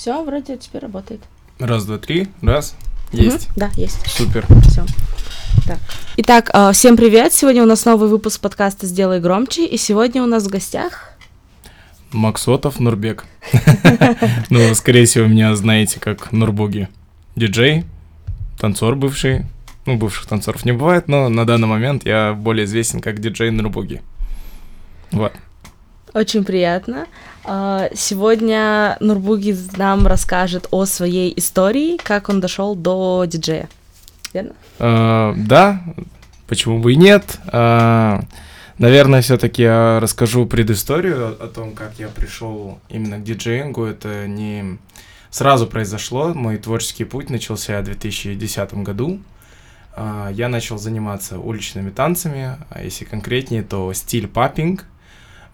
Все, вроде теперь работает. Раз, два, три. Раз. Есть. Мгм, Да, есть. Супер. Все. Так. Итак, э, всем привет. Сегодня у нас новый выпуск подкаста «Сделай громче». И сегодня у нас в гостях... Максотов Нурбек. Ну, скорее всего, меня знаете как Нурбуги. Диджей, танцор бывший. Ну, бывших танцоров не бывает, но на данный момент я более известен как диджей Нурбуги. Вот. Очень приятно. А, Сегодня Нурбуги нам расскажет о своей истории, как он дошел до диджея. Верно? А, Да, почему бы и нет. А, Наверное, все-таки я расскажу предысторию о том, как я пришел именно к диджеингу. Это не сразу произошло. Мой творческий путь начался в 2010 году. Я начал заниматься уличными танцами, а если конкретнее, то стиль паппинг.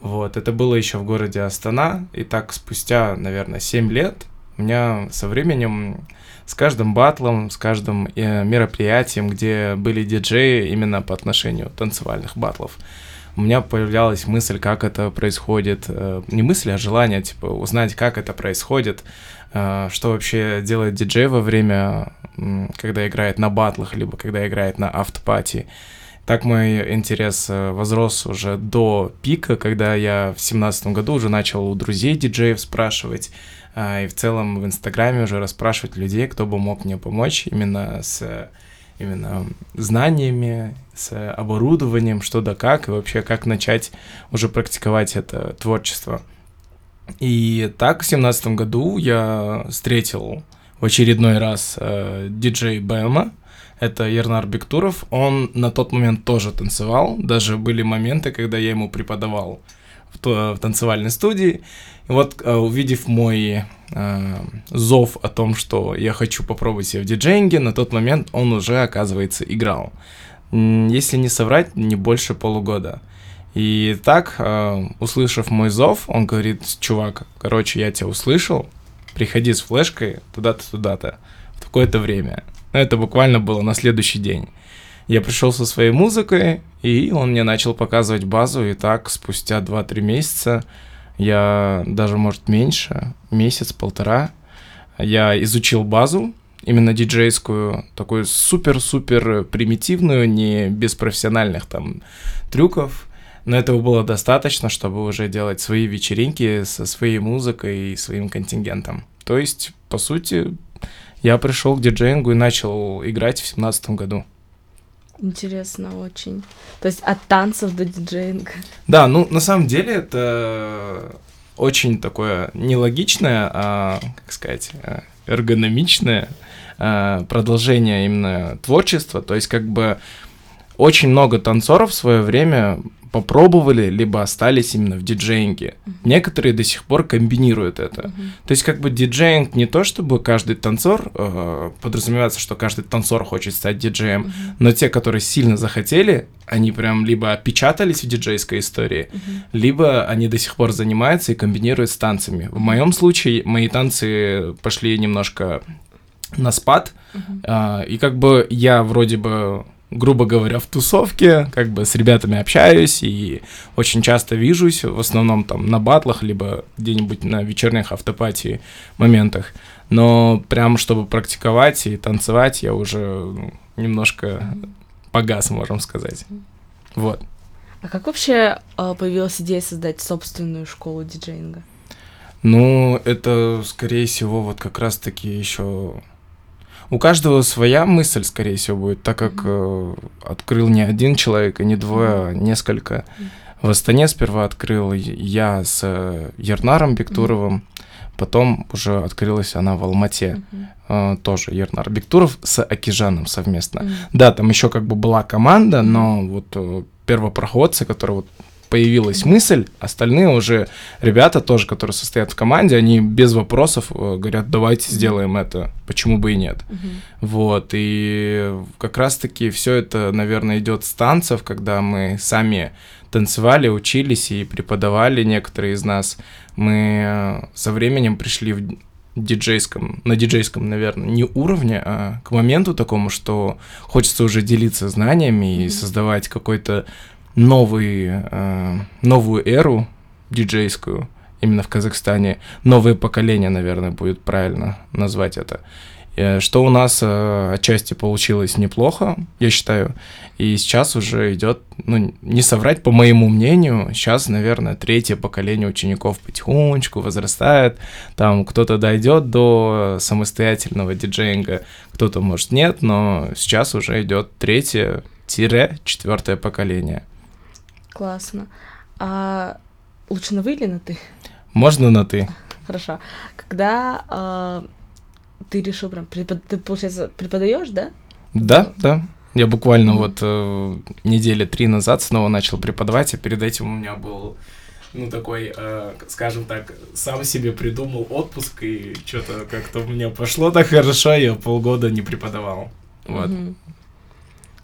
Вот, это было еще в городе Астана, и так спустя, наверное, 7 лет у меня со временем с каждым батлом, с каждым э, мероприятием, где были диджеи именно по отношению танцевальных батлов, у меня появлялась мысль, как это происходит. э, Не мысль, а желание, типа, узнать, как это происходит, э, что вообще делает диджей во время, когда играет на батлах, либо когда играет на автопати. Так мой интерес э, возрос уже до пика, когда я в семнадцатом году уже начал у друзей диджеев спрашивать, а, и в целом в Инстаграме уже расспрашивать людей, кто бы мог мне помочь именно с именно знаниями, с оборудованием, что да как, и вообще как начать уже практиковать это творчество. И так в семнадцатом году я встретил в очередной раз э, диджей Бэма, это Ернар Бектуров, он на тот момент тоже танцевал, даже были моменты, когда я ему преподавал в, то- в танцевальной студии. И вот, э, увидев мой э, зов о том, что я хочу попробовать себя в диджеинге, на тот момент он уже, оказывается, играл. Если не соврать, не больше полугода. И так, э, услышав мой зов, он говорит, чувак, короче, я тебя услышал, приходи с флешкой туда-то, туда-то, в такое-то время. Ну, это буквально было на следующий день. Я пришел со своей музыкой, и он мне начал показывать базу, и так спустя 2-3 месяца, я даже, может, меньше, месяц-полтора, я изучил базу, именно диджейскую, такую супер-супер примитивную, не без профессиональных там трюков, но этого было достаточно, чтобы уже делать свои вечеринки со своей музыкой и своим контингентом. То есть, по сути, я пришел к диджеингу и начал играть в семнадцатом году. Интересно очень. То есть от танцев до диджеинга. Да, ну на самом деле это очень такое нелогичное, а, как сказать, э, эргономичное э, продолжение именно творчества. То есть как бы очень много танцоров в свое время попробовали, либо остались именно в диджеинге. Некоторые до сих пор комбинируют это. Мгм. То есть как бы диджеинг не то, чтобы каждый танцор, э, подразумевается, что каждый танцор хочет стать диджеем, Мгм. но те, которые сильно захотели, они прям либо опечатались в диджейской истории, Мгм. либо они до сих пор занимаются и комбинируют с танцами. В моем случае мои танцы пошли немножко на спад, Мгм. а, и как бы я вроде бы грубо говоря, в тусовке, как бы с ребятами общаюсь и очень часто вижусь, в основном там на батлах, либо где-нибудь на вечерних автопатии моментах. Но прям чтобы практиковать и танцевать, я уже ну, немножко погас, можем сказать. Вот. А как вообще э, появилась идея создать собственную школу диджеинга? Ну, это, скорее всего, вот как раз-таки еще... У каждого своя мысль, скорее всего, будет, так как э, открыл не один человек, и не двое, а несколько. В Астане сперва открыл я с э, Ернаром Бектуровым, потом уже открылась она в Алмате, э, тоже Ернар Бектуров с Акижаном совместно. Да, там еще как бы была команда, но вот э, первопроходцы, которые вот появилась мысль, остальные уже ребята тоже, которые состоят в команде, они без вопросов э, говорят, давайте сделаем это, почему бы и нет. Мгм. Вот, и как раз-таки все это, наверное, идет с танцев, когда мы сами танцевали, учились и преподавали некоторые из нас. Мы э, со временем пришли в диджейском, на диджейском, наверное, не уровне, а к моменту такому, что хочется уже делиться знаниями и создавать какой-то новый, э, новую эру диджейскую. именно в Казахстане. Новое поколение, наверное, будет правильно назвать это. Э, что у нас э, отчасти получилось неплохо, я считаю. И сейчас уже идет, ну, не соврать, по моему мнению, сейчас, наверное, третье поколение учеников потихонечку возрастает. Там кто-то дойдет до самостоятельного диджеинга, кто-то, может, нет, но сейчас уже идет третье-четвертое поколение. Классно. А лучше на вы или на ты? Можно на ты. Хорошо. Когда э, ты решил прям, препод... ты, получается, преподаешь, да? Да, да. Я буквально mm-hmm. вот э, недели три назад снова начал преподавать, а перед этим у меня был, ну, такой, э, скажем так, сам себе придумал отпуск, и что-то как-то у меня пошло так хорошо, я полгода не преподавал. Вот. Mm-hmm.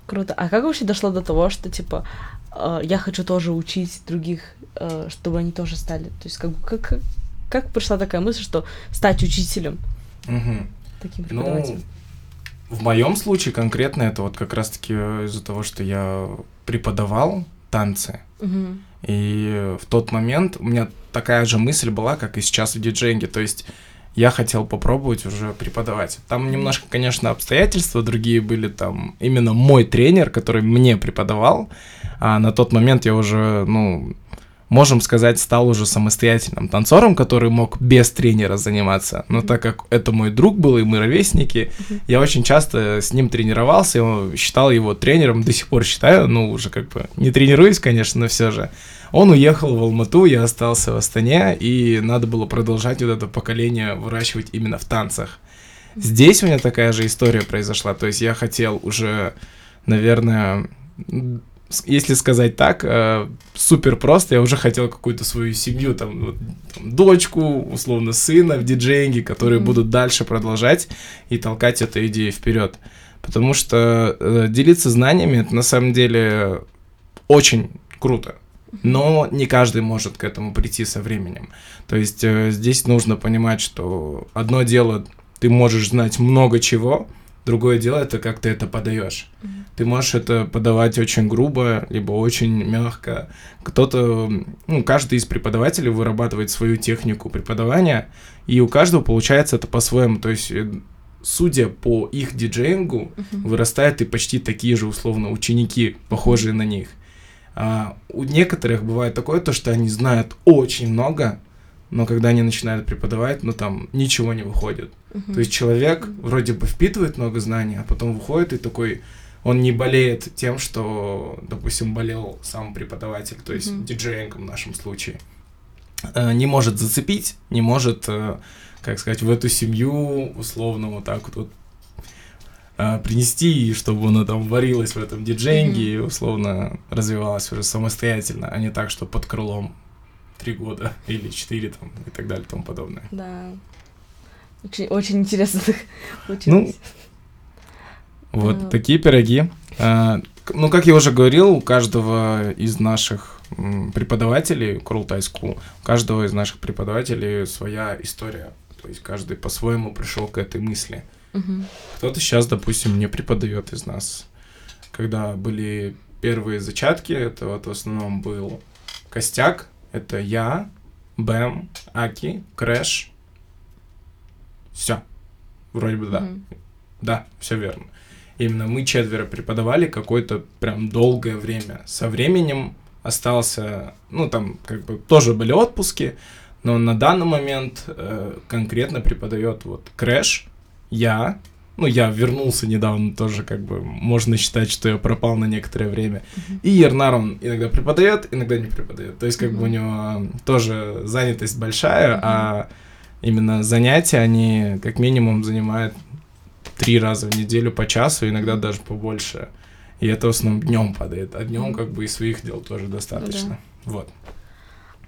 Круто. А как вообще дошло до того, что, типа, э, я хочу тоже учить других, э, чтобы они тоже стали? То есть, как, как, как пришла такая мысль, что стать учителем? Угу. Таким преподавателем. Ну, в моем случае конкретно это вот как раз-таки из-за того, что я преподавал танцы. Угу. И в тот момент у меня такая же мысль была, как и сейчас в диджейнге. То есть я хотел попробовать уже преподавать. Там немножко, конечно, обстоятельства другие были. Там именно мой тренер, который мне преподавал, а на тот момент я уже, ну, можем сказать, стал уже самостоятельным танцором, который мог без тренера заниматься. Но так как это мой друг был, и мы ровесники, я очень часто с ним тренировался, и считал его тренером, до сих пор считаю, ну, уже как бы не тренируюсь, конечно, но все же. Он уехал в Алмату, я остался в Астане, и надо было продолжать вот это поколение выращивать именно в танцах. Здесь у меня такая же история произошла, то есть я хотел уже, наверное, если сказать так, э, супер просто, я уже хотел какую-то свою семью, там, вот, там дочку, условно, сына в диджейнге, которые mm-hmm. будут дальше продолжать и толкать эту идею вперед. Потому что э, делиться знаниями это на самом деле очень круто. Но не каждый может к этому прийти со временем. То есть э, здесь нужно понимать, что одно дело, ты можешь знать много чего, Другое дело это как ты это подаешь. Mm-hmm. Ты можешь это подавать очень грубо, либо очень мягко. Кто-то, ну, каждый из преподавателей вырабатывает свою технику преподавания, и у каждого получается это по-своему. То есть, э, судя по их диджеингу, mm-hmm. вырастают и почти такие же, условно, ученики, похожие на них. А у некоторых бывает такое, то, что они знают очень много, но когда они начинают преподавать, ну там ничего не выходит. Uh-huh. То есть человек вроде бы впитывает много знаний, а потом выходит и такой, он не болеет тем, что, допустим, болел сам преподаватель, то есть uh-huh. диджеингом в нашем случае. Э, не может зацепить, не может, э, как сказать, в эту семью условно вот так вот, э, принести, чтобы она там варилась в этом диджейнге mm-hmm. и условно развивалась уже самостоятельно, а не так, что под крылом три года или четыре там и так далее и тому подобное. Да. Очень, очень интересно Ну, вот а... такие пироги. А, ну, как я уже говорил, у каждого из наших преподавателей Kurultai School, у каждого из наших преподавателей своя история. То есть каждый по-своему пришел к этой мысли. Угу. Кто-то сейчас, допустим, не преподает из нас. Когда были первые зачатки, это вот в основном был костяк, это я, Бэм, Аки, Крэш. Все. Вроде бы да. Mm-hmm. Да, все верно. Именно мы четверо преподавали какое-то прям долгое время. Со временем остался, ну там как бы тоже были отпуски, но на данный момент э, конкретно преподает вот Крэш, я, ну, я вернулся недавно тоже, как бы, можно считать, что я пропал на некоторое время. Uh-huh. И Ернар, он иногда преподает, иногда не преподает. То есть, как uh-huh. бы, у него тоже занятость большая, uh-huh. а именно занятия, они как минимум занимают три раза в неделю по часу, иногда даже побольше. И это в основном днем падает, а днем как бы и своих дел тоже достаточно. Да. Вот.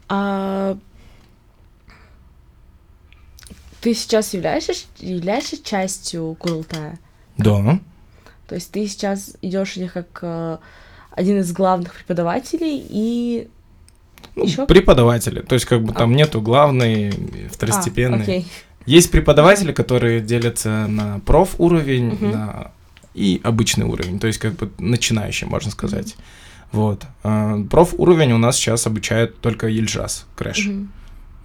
А ты сейчас являешься, являешься частью Курултая? Да. То есть ты сейчас идешь как э, один из главных преподавателей и ну, еще преподаватели. То есть как бы там а. нету главный, второстепенный. А, окей. Есть преподаватели, которые делятся на проф уровень, угу. на и обычный уровень, то есть как бы начинающий, можно сказать. Угу. Вот. А, проф уровень у нас сейчас обучает только Ильжас Крэш. Угу.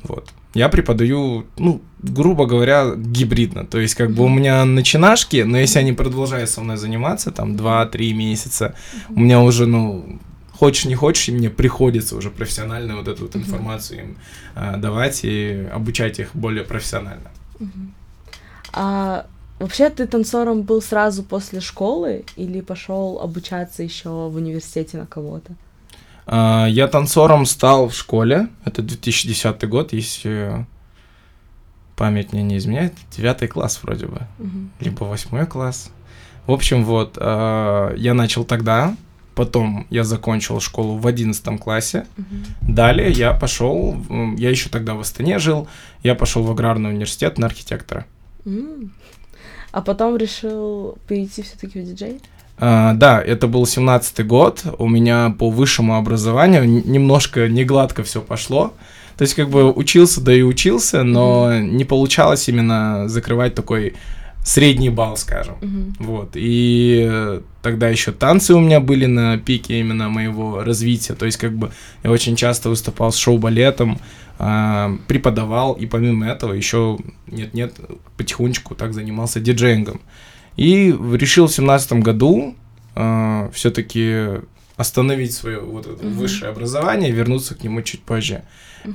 Вот. Я преподаю, ну, грубо говоря, гибридно. То есть, как бы у меня начинашки, но если они продолжают со мной заниматься, там, 2-3 месяца, у меня уже, ну, хочешь не хочешь, мне приходится уже профессионально вот эту вот информацию им а, давать и обучать их более профессионально. А вообще ты танцором был сразу после школы или пошел обучаться еще в университете на кого-то? А, я танцором стал в школе, это 2010 год, если память мне не изменяет, девятый класс вроде бы, угу. либо восьмой класс. В общем, вот, а, я начал тогда, потом я закончил школу в одиннадцатом классе. Угу. Далее я пошел, я еще тогда в Астане жил, я пошел в аграрный университет на архитектора. А потом решил перейти все-таки в диджей? Uh, да, это был семнадцатый год. У меня по высшему образованию немножко не гладко все пошло. То есть, как бы учился, да и учился, но mm-hmm. не получалось именно закрывать такой средний балл, скажем. Mm-hmm. Вот. И тогда еще танцы у меня были на пике именно моего развития. То есть, как бы я очень часто выступал с шоу-балетом, э, преподавал, и помимо этого еще нет-нет, потихонечку так занимался диджеингом. И решил в семнадцатом году э, все-таки остановить свое вот это mm-hmm. высшее образование и вернуться к нему чуть позже.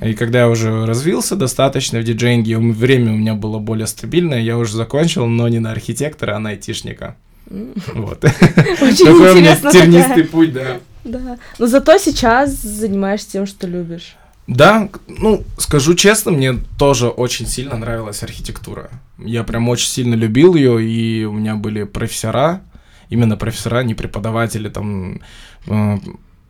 И когда я уже развился достаточно в диджейнге, время у меня было более стабильное, я уже закончил, но не на архитектора, а на айтишника. Вот. Такой у меня тернистый путь, да. Да. Но зато сейчас занимаешься тем, что любишь. Да, ну, скажу честно, мне тоже очень сильно нравилась архитектура. Я прям очень сильно любил ее, и у меня были профессора, именно профессора, не преподаватели, там, э,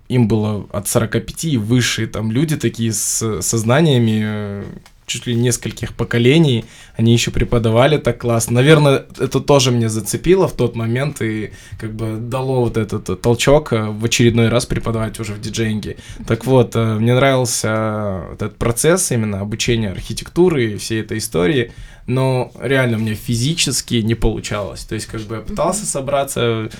им было от 45 и выше, там люди такие с сознаниями э, чуть ли нескольких поколений, они еще преподавали так классно. Наверное, это тоже мне зацепило в тот момент и как бы дало вот этот толчок э, в очередной раз преподавать уже в диджейнге. Так вот, э, мне нравился этот процесс именно обучения архитектуры и всей этой истории, но реально мне физически не получалось. То есть как бы я пытался собраться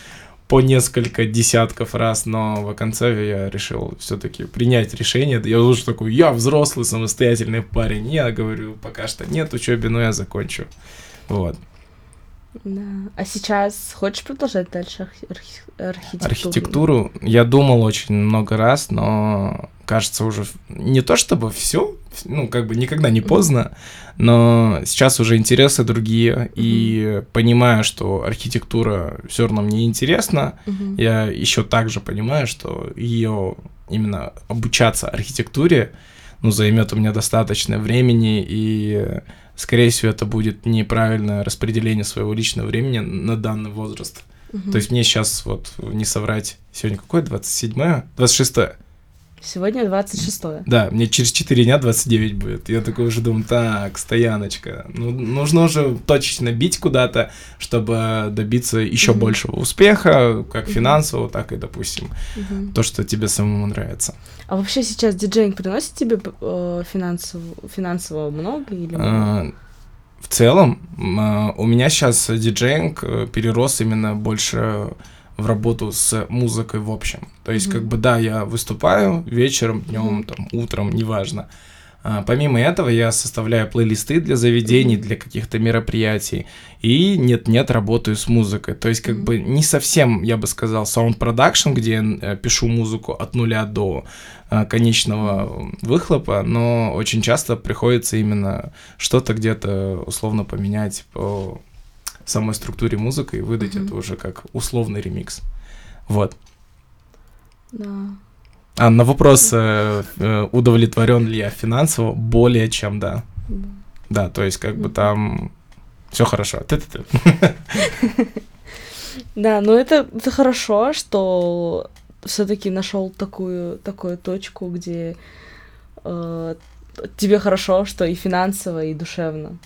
по несколько десятков раз, но в конце я решил все-таки принять решение. Я уже такой, я взрослый, самостоятельный парень. Я говорю, пока что нет учебы, но я закончу. Вот. Да. А сейчас хочешь продолжать дальше архи- архитектуру? Архитектуру я думал очень много раз, но кажется уже не то чтобы все, ну как бы никогда не поздно, но сейчас уже интересы другие mm-hmm. и понимаю, что архитектура все равно мне интересна. Mm-hmm. Я еще также понимаю, что ее именно обучаться архитектуре, ну займет у меня достаточно времени и скорее всего, это будет неправильное распределение своего личного времени на данный возраст. Угу. То есть мне сейчас, вот, не соврать, сегодня какое? 27-е? 26-е? Сегодня 26 -е. Да, мне через 4 дня 29 будет. Я такой уже думаю, так, стояночка. Ну, нужно уже точечно бить куда-то, чтобы добиться еще угу. большего успеха, как угу. финансового, так и, допустим, угу. то, что тебе самому нравится. А вообще сейчас диджейнг приносит тебе э, финансово, финансово много или много? А, в целом, а, у меня сейчас диджейнг э, перерос именно больше в работу с музыкой в общем. То есть, mm-hmm. как бы, да, я выступаю вечером, днем, mm-hmm. там, утром, неважно. А, помимо этого, я составляю плейлисты для заведений, mm-hmm. для каких-то мероприятий. И нет-нет, работаю с музыкой. То есть, как mm-hmm. бы, не совсем, я бы сказал, sound production, где я э, пишу музыку от нуля до а, конечного выхлопа, но очень часто приходится именно что-то где-то условно поменять по самой структуре музыки и выдать mm-hmm. это уже как условный ремикс. Вот. Да. А на вопрос, э, э, удовлетворен ли я финансово, более чем да. Mm-hmm. Да, то есть как бы там все хорошо. Ты-ты-ты. Да, но это, это хорошо, что все-таки нашел такую, такую точку, где э, тебе хорошо, что и финансово, и душевно.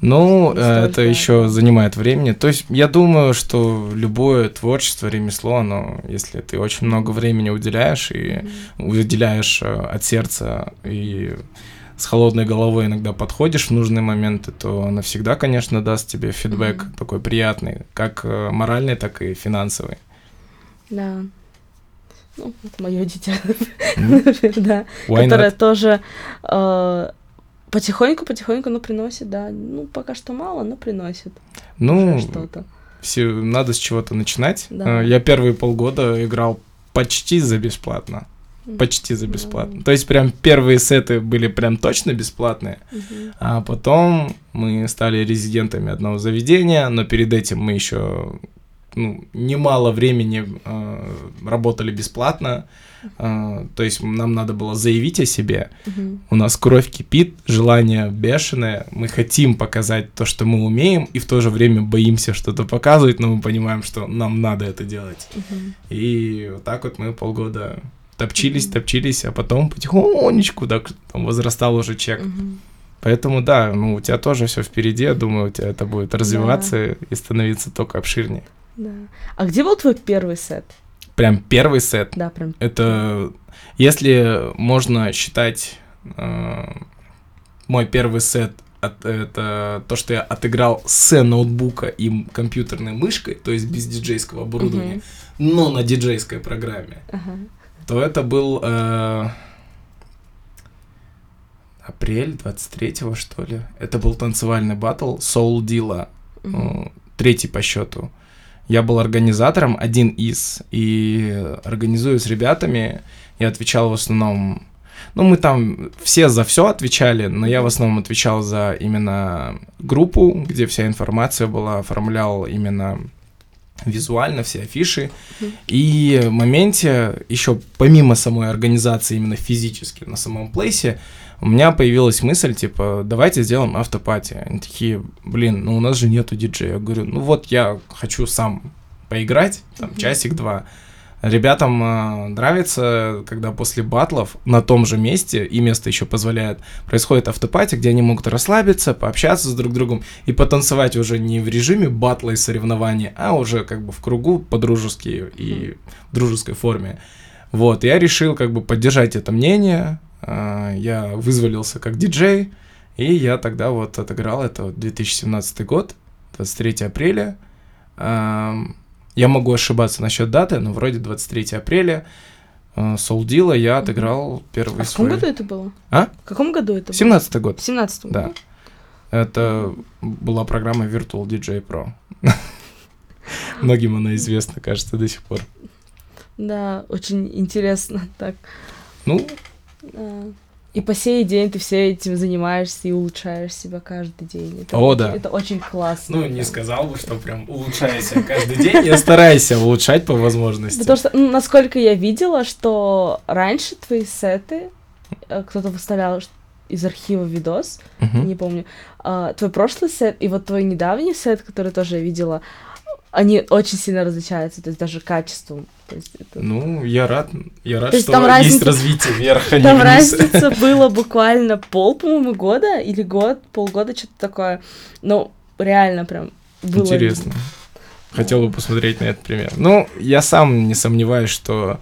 Ну, э, это еще занимает времени. То есть я думаю, что любое творчество, ремесло, оно, если ты очень много времени уделяешь и mm-hmm. уделяешь э, от сердца и с холодной головой иногда подходишь в нужные моменты, то навсегда, конечно, даст тебе фидбэк mm-hmm. такой приятный, как э, моральный, так и финансовый. Да. Ну, это мое дитя, mm-hmm. да, которое тоже Потихоньку, потихоньку, но приносит, да. Ну, пока что мало, но приносит. Ну, что-то. все, надо с чего-то начинать. Да. Э, Я первые полгода играл почти за бесплатно. Почти за бесплатно. То есть прям первые сеты были прям точно бесплатные, Мгм. а потом мы стали резидентами одного заведения, но перед этим мы еще ну, немало времени э, работали бесплатно. Э, то есть нам надо было заявить о себе. Мгм. У нас кровь кипит, желание бешеное. Мы хотим показать то, что мы умеем, и в то же время боимся что-то показывать, но мы понимаем, что нам надо это делать. Мгм. И вот так вот мы полгода топчились, Мгм. топчились, а потом потихонечку так там возрастал уже чек. Мгм. Поэтому да, ну у тебя тоже все впереди, я думаю, у тебя это будет развиваться и становиться только обширнее. Да. А где был твой первый сет? Прям первый сет. Да, прям. Это, если можно считать э, мой первый сет, от- это то, что я отыграл с ноутбука и компьютерной мышкой, то есть без диджейского оборудования, Мгм. но на диджейской программе, Ага. то это был э, апрель 23-го, что ли. Это был танцевальный батл Soul Dilla, Мгм. э, третий по счету. Я был организатором, один из, и организую с ребятами. Я отвечал в основном... Ну, мы там все за все отвечали, но я в основном отвечал за именно группу, где вся информация была, оформлял именно визуально все афиши. И в моменте, еще помимо самой организации, именно физически на самом плейсе, у меня появилась мысль, типа, давайте сделаем автопати. Они такие, блин, ну у нас же нету диджея. Я говорю, ну вот я хочу сам поиграть, там, часик-два. Ребятам э, нравится, когда после батлов на том же месте, и место еще позволяет, происходит автопати, где они могут расслабиться, пообщаться с друг другом и потанцевать уже не в режиме батла и соревнования, а уже как бы в кругу по-дружески и в дружеской форме. Вот, я решил как бы поддержать это мнение, я вызволился как диджей, и я тогда вот отыграл это вот 2017 год, 23 апреля. Ам, Я могу ошибаться насчет даты, но вроде 23 апреля Солдила я отыграл первый А в каком свой. году это было? А? В каком году это было? 17 год. В 17 Да. Это была программа Virtual DJ Pro. Многим она известна, кажется, до сих пор. Да, очень интересно так. Ну. И по сей день ты все этим занимаешься и улучшаешь себя каждый день. Это О, очень- да. Это очень классно. ну, не прям. сказал бы, что прям улучшайся каждый день. Я стараюсь улучшать по возможности. Потому что, ну, насколько я видела, что раньше твои сеты, э, кто-то выставлял из архива видос, не помню, а, твой прошлый сет и вот твой недавний сет, который тоже я видела, они очень сильно различаются, то есть даже качеством. То есть это- Ну, я рад, я рад, То есть что там есть разница- развитие вверх, а не Там вниз. разница было буквально пол, по-моему, года или год, полгода, что-то такое. Ну, реально прям было... Интересно. Хотел бы посмотреть на этот пример. Ну, я сам не сомневаюсь, что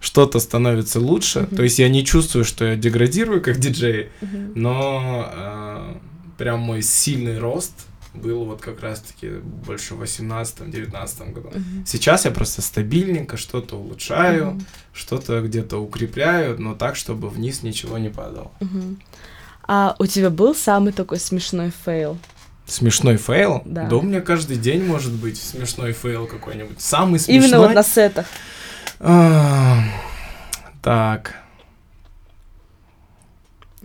что-то становится лучше. Мгм. То есть я не чувствую, что я деградирую как диджей, Мгм. но э, прям мой сильный рост был вот как раз-таки больше в 18-19 году. Мгм. Сейчас я просто стабильненько что-то улучшаю, Мгм. что-то где-то укрепляю, но так, чтобы вниз ничего не падало. Мгм. А у тебя был самый такой смешной фейл? Смешной фейл? Да. у меня каждый день может быть смешной фейл какой-нибудь. Самый смешной. Именно вот на сетах. А, Так,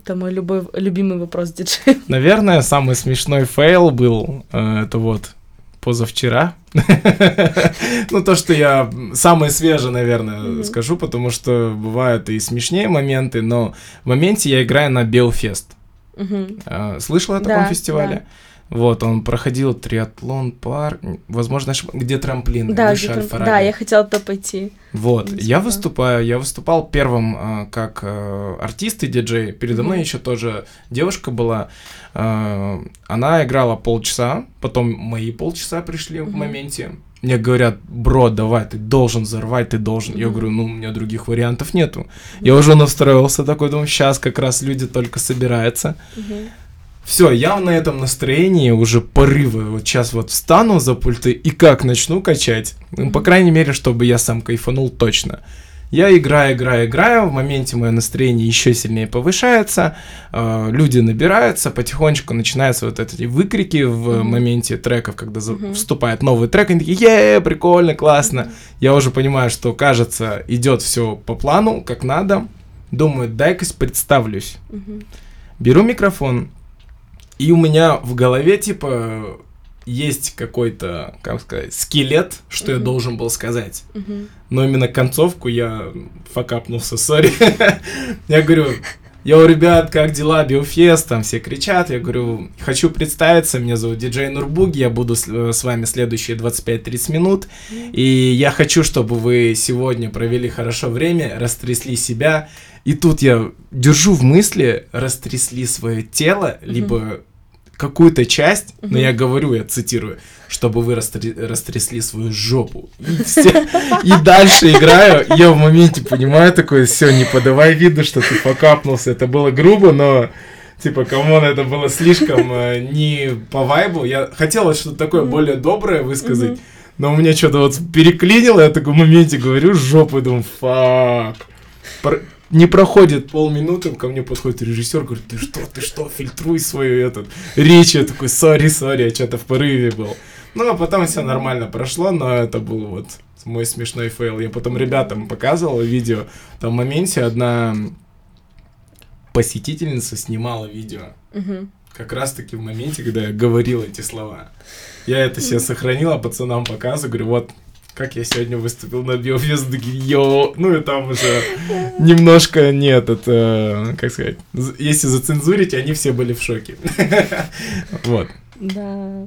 Это мой любой, любимый вопрос диджея. наверное, самый смешной фейл был, э, это вот позавчера. Ну, то, что я самое свежее, наверное, скажу, потому что бывают и смешнее моменты, но в моменте я играю на Белфест. Э, Слышала о таком Да, фестивале? Вот, он проходил триатлон парк, возможно, где трамплин, Да, где-то- Аль-Фараби. да, я хотела туда пойти. Вот, Не я выступаю, я выступал первым э, как э, артист и диджей. Передо мной Мгм. еще тоже девушка была. э, она играла полчаса, потом мои полчаса пришли в Мгм. моменте. Мне говорят, бро, давай, ты должен взорвать, ты должен. Я Мгм. говорю, ну, у меня других вариантов нету. Я уже настроился такой, думаю, сейчас как раз люди только собираются. Мгм. Все, я на этом настроении уже порывы. Вот сейчас вот встану за пульты и как начну качать. Ну, по крайней мере, чтобы я сам кайфанул точно. Я играю, играю, играю, в моменте мое настроение еще сильнее повышается, э, люди набираются, потихонечку начинаются вот эти выкрики в mm-hmm. моменте треков, когда mm-hmm. вступает новый трек, они такие, е прикольно, классно. Mm-hmm. Я уже понимаю, что, кажется, идет все по плану, как надо. Думаю, дай-ка представлюсь. Mm-hmm. Беру микрофон, и у меня в голове, типа, есть какой-то, как сказать, скелет, что mm-hmm. я должен был сказать. Mm-hmm. Но именно концовку я факапнулся, сори. я говорю, Йоу, ребят, как дела? Биофест, там все кричат. Я говорю, хочу представиться, меня зовут диджей Нурбуги, я буду с, э, с вами следующие 25-30 минут. И я хочу, чтобы вы сегодня провели хорошо время, растрясли себя. И тут я держу в мысли, растрясли свое тело, либо какую-то часть, uh-huh. но я говорю, я цитирую, чтобы вы растр... растрясли свою жопу. И, все... и дальше играю, я в моменте понимаю такое, все, не подавай виду, что ты покапнулся. Это было грубо, но типа, come on, это было слишком э, не по вайбу. Я хотел что-то такое более доброе высказать, uh-huh. но у меня что-то вот переклинило, я в таком моменте говорю жопу и думаю, fuck не проходит полминуты, ко мне подходит режиссер, говорит, ты что, ты что, фильтруй свою этот речь. Я такой, sorry, sorry, я что-то в порыве был. Ну, а потом все нормально прошло, но это был вот мой смешной фейл. Я потом ребятам показывал видео. Там в моменте одна посетительница снимала видео. Угу. Как раз таки в моменте, когда я говорил эти слова. Я это себе сохранил, а пацанам показываю, говорю, вот, как я сегодня выступил на Биофест, йо, ну и там уже немножко нет, это, как сказать, если зацензурить, они все были в шоке. Вот. Да.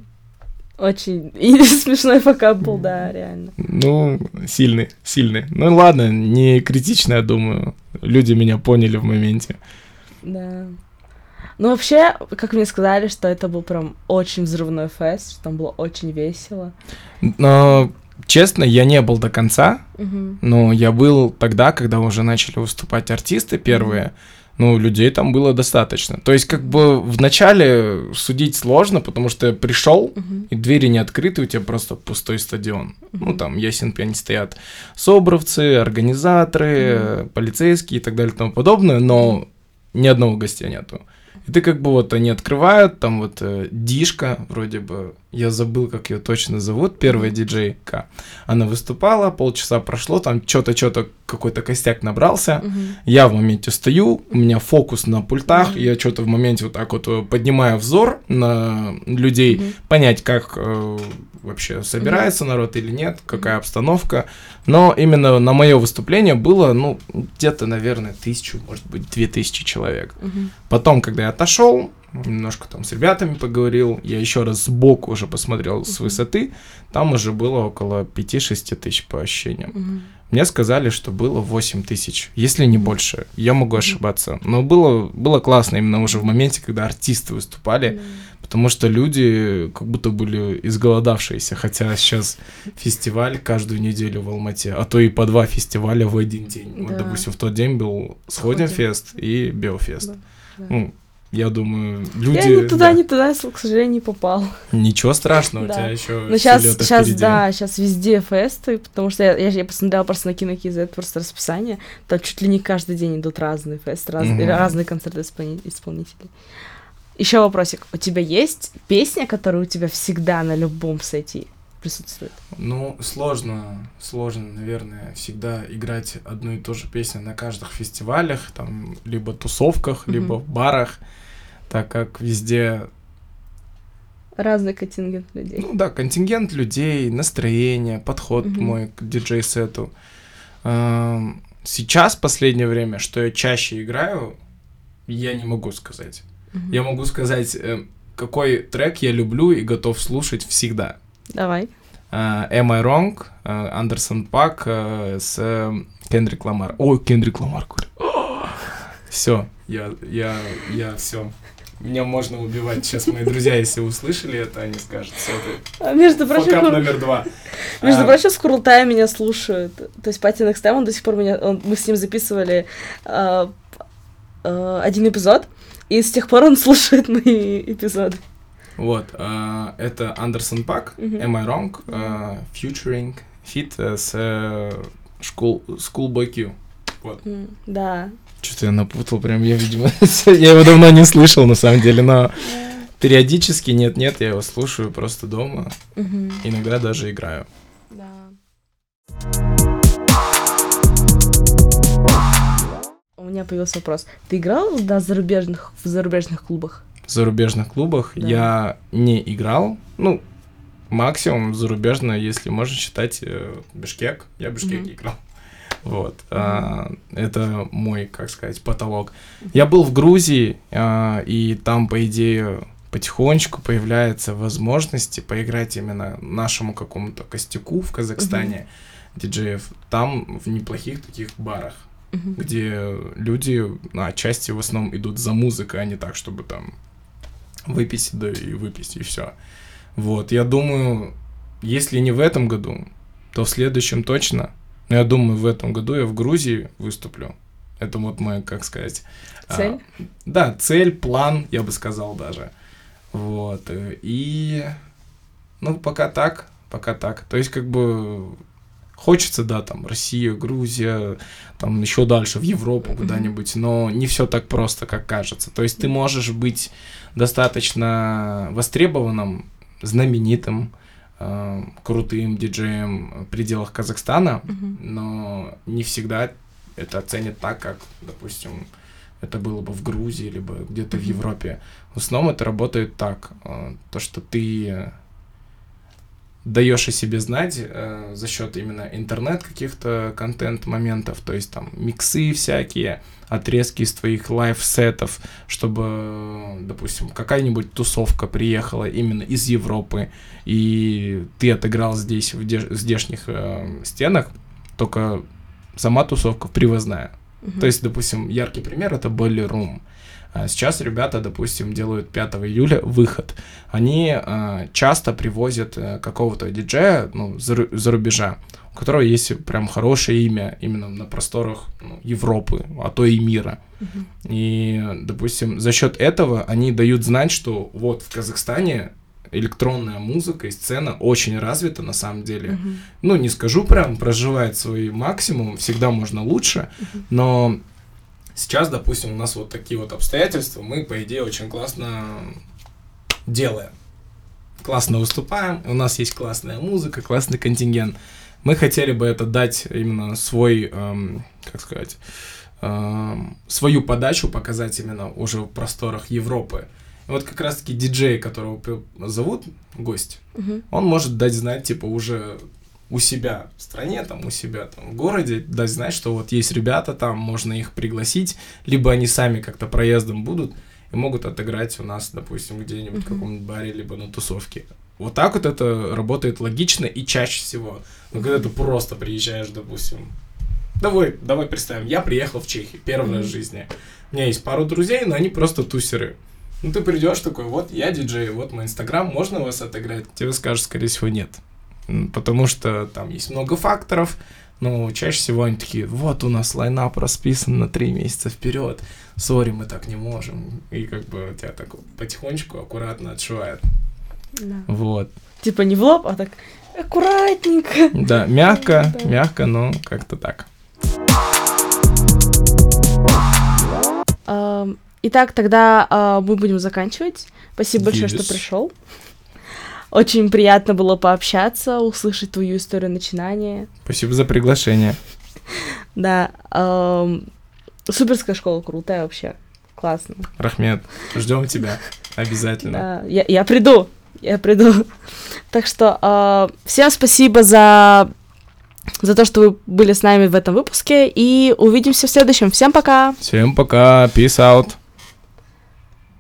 Очень и смешной факап был, да, реально. Ну, сильный, сильный. Ну ладно, не критично, я думаю. Люди меня поняли в моменте. Да. Ну, вообще, как мне сказали, что это был прям очень взрывной фест, что там было очень весело. Но Честно, я не был до конца, угу. но я был тогда, когда уже начали выступать артисты первые. Угу. Ну, людей там было достаточно. То есть, как бы в начале судить сложно, потому что пришел, uh и двери не открыты, у тебя просто пустой стадион. uh Ну, там ясен пень стоят собровцы, организаторы, uh полицейские и так далее и тому подобное, но ни одного гостя нету. И ты как бы вот они открывают, там вот э, Дишка, вроде бы, я забыл, как ее точно зовут, первая диджейка. Она выступала, полчаса прошло, там что-то, что-то, какой-то костяк набрался. Угу. Я в моменте стою, у меня фокус на пультах, угу. я что-то в моменте вот так вот э, поднимаю взор на людей, угу. понять, как э, вообще собирается угу. народ или нет, какая обстановка. Но именно на мое выступление было, ну, где-то, наверное, тысячу, может быть, две тысячи человек. Угу. Потом, когда я отошел, немножко там с ребятами поговорил, я еще раз сбоку уже посмотрел с высоты, там уже было около 5-6 тысяч по ощущениям. Мне сказали, что было 8 тысяч, если не больше. Я могу ошибаться. Но было, было классно именно уже в моменте, когда артисты выступали, потому что люди как будто были изголодавшиеся. Хотя сейчас фестиваль каждую неделю в Алмате, а то и по два фестиваля в один день. Да. Вот, допустим, в тот день был Сходим фест и Биофест. Да. Да. Ну, я думаю, люди... Я ни туда, да. ни туда, к сожалению, не попал. Ничего страшного, да. у тебя еще Но сейчас, сейчас впереди. да, сейчас везде фесты, потому что я, я, я посмотрела просто на кинокизет просто расписание, там чуть ли не каждый день идут разные фесты, раз, угу. разные концерты исполнителей. Еще вопросик. У тебя есть песня, которая у тебя всегда на любом сайте присутствует? Ну, сложно, сложно, наверное, всегда играть одну и ту же песню на каждых фестивалях, там, либо тусовках, mm-hmm. либо в барах, так как везде... Разный контингент людей. Ну да, контингент людей, настроение, подход mm-hmm. мой к диджей-сету. Сейчас, последнее время, что я чаще играю, я не могу сказать. Mm-hmm. Я могу сказать, э, какой трек я люблю и готов слушать всегда. Давай. Uh, Am I Wrong? Uh, Андерсон Пак uh, с Кендрик Ламар. Ой, Кендрик Ламар. Все, я, я, я все. Меня можно убивать сейчас, мои друзья, если услышали это, они скажут, все это. А между прочим, хур... номер два. Между а... прочим, Скурултай меня слушают. То есть Пати Некстайм, он до сих пор меня, он, мы с ним записывали один эпизод, и с тех пор он слушает мои эпизоды. Вот, uh, это Андерсон Пак, mm-hmm. Am I Wrong, uh, featuring, fit с uh, School, Schoolboy Q. Вот. Да. Что-то я напутал, прям я, видимо, я его давно не слышал, на самом деле, но периодически нет-нет, я его слушаю просто дома, иногда даже играю. Да. У меня появился вопрос. Ты играл да, в зарубежных, в зарубежных клубах? В зарубежных клубах Да. я не играл, ну, максимум зарубежно, если можно считать э, Бишкек, я Бишкеке Мгм. играл. Вот, а, это мой, как сказать, потолок. Я был в Грузии, а, и там, по идее, потихонечку появляются возможности поиграть именно нашему какому-то костяку в Казахстане, диджеев, там в неплохих таких барах, Мгм. где люди ну, отчасти в основном идут за музыкой, а не так, чтобы там выпить, да и выпить, и все. Вот, я думаю, если не в этом году, то в следующем точно. Но я думаю, в этом году я в Грузии выступлю. Это вот мой, как сказать... а, Цель? да, цель, план, я бы сказал даже. Вот. э, И... Ну, пока так, пока так. То есть, как бы... Хочется, да, там, Россия, Грузия, там, еще дальше, в Европу куда-нибудь, но не все так просто, как кажется. То есть, ты можешь быть достаточно востребованным, знаменитым, э, крутым диджеем в пределах Казахстана, но не всегда это оценят так, как, допустим, это было бы в Грузии, либо где-то в. Европе. В основном это работает так, э, то, что ты даешь о себе знать э, за счет именно интернет каких-то контент-моментов, то есть там миксы всякие, отрезки из твоих лайфсетов, чтобы, допустим, какая-нибудь тусовка приехала именно из Европы, и ты отыграл здесь, в де- здешних э, стенах, только сама тусовка привозная. Мгм. То есть, допустим, яркий пример это Boiler Room. А Сейчас ребята, допустим, делают 5 июля выход. Они а, часто привозят э, какого-то диджея ну, за, ру- за рубежа, у которого есть прям хорошее имя именно на просторах ну, Европы, а то и мира. Мгм. И, допустим, за счет этого они дают знать, что вот в Казахстане электронная музыка и сцена очень развита на самом деле Мгм. ну, не скажу прям, проживает свой максимум, всегда можно лучше, Мгм. но сейчас, допустим, у нас вот такие вот обстоятельства, мы, по идее, очень классно делаем. Классно выступаем, у нас есть классная музыка, классный контингент. Мы хотели бы это дать именно свой, эм, как сказать, эм, свою подачу показать именно уже в просторах Европы. И вот как раз-таки диджей, которого зовут гость, Мгм. он может дать знать, типа, уже у себя в стране, там, у себя там в городе, дать знать, что вот есть ребята там, можно их пригласить, либо они сами как-то проездом будут и могут отыграть у нас, допустим, где-нибудь в Мгм. каком-нибудь баре, либо на тусовке. Вот так вот это работает логично и чаще всего. Но когда ты просто приезжаешь, допустим, давай, давай представим, я приехал в Чехию первый раз в жизни. У меня есть пару друзей, но они просто тусеры. Ну, ты придешь такой, вот я диджей, вот мой инстаграм, можно вас отыграть? Тебе скажут, скорее всего, нет. Потому что там есть много факторов, но чаще всего они такие, вот у нас лайнап расписан на три месяца вперед, сори, мы так не можем. И как бы тебя так потихонечку, аккуратно отшивают. Да. Вот. Типа не в лоб, а так аккуратненько. Да, мягко, Да. мягко, но как-то так. Итак, тогда а, мы будем заканчивать. Спасибо большое, что Yes. пришел. Очень приятно было пообщаться, услышать твою историю начинания. Спасибо за приглашение. Да, суперская школа крутая вообще. Классно. Рахмет, ждем тебя. Обязательно. Да, я, я приду, я приду. Так что а, всем спасибо за, за то, что вы были с нами в этом выпуске, и увидимся в следующем. Всем пока! Всем пока, peace out.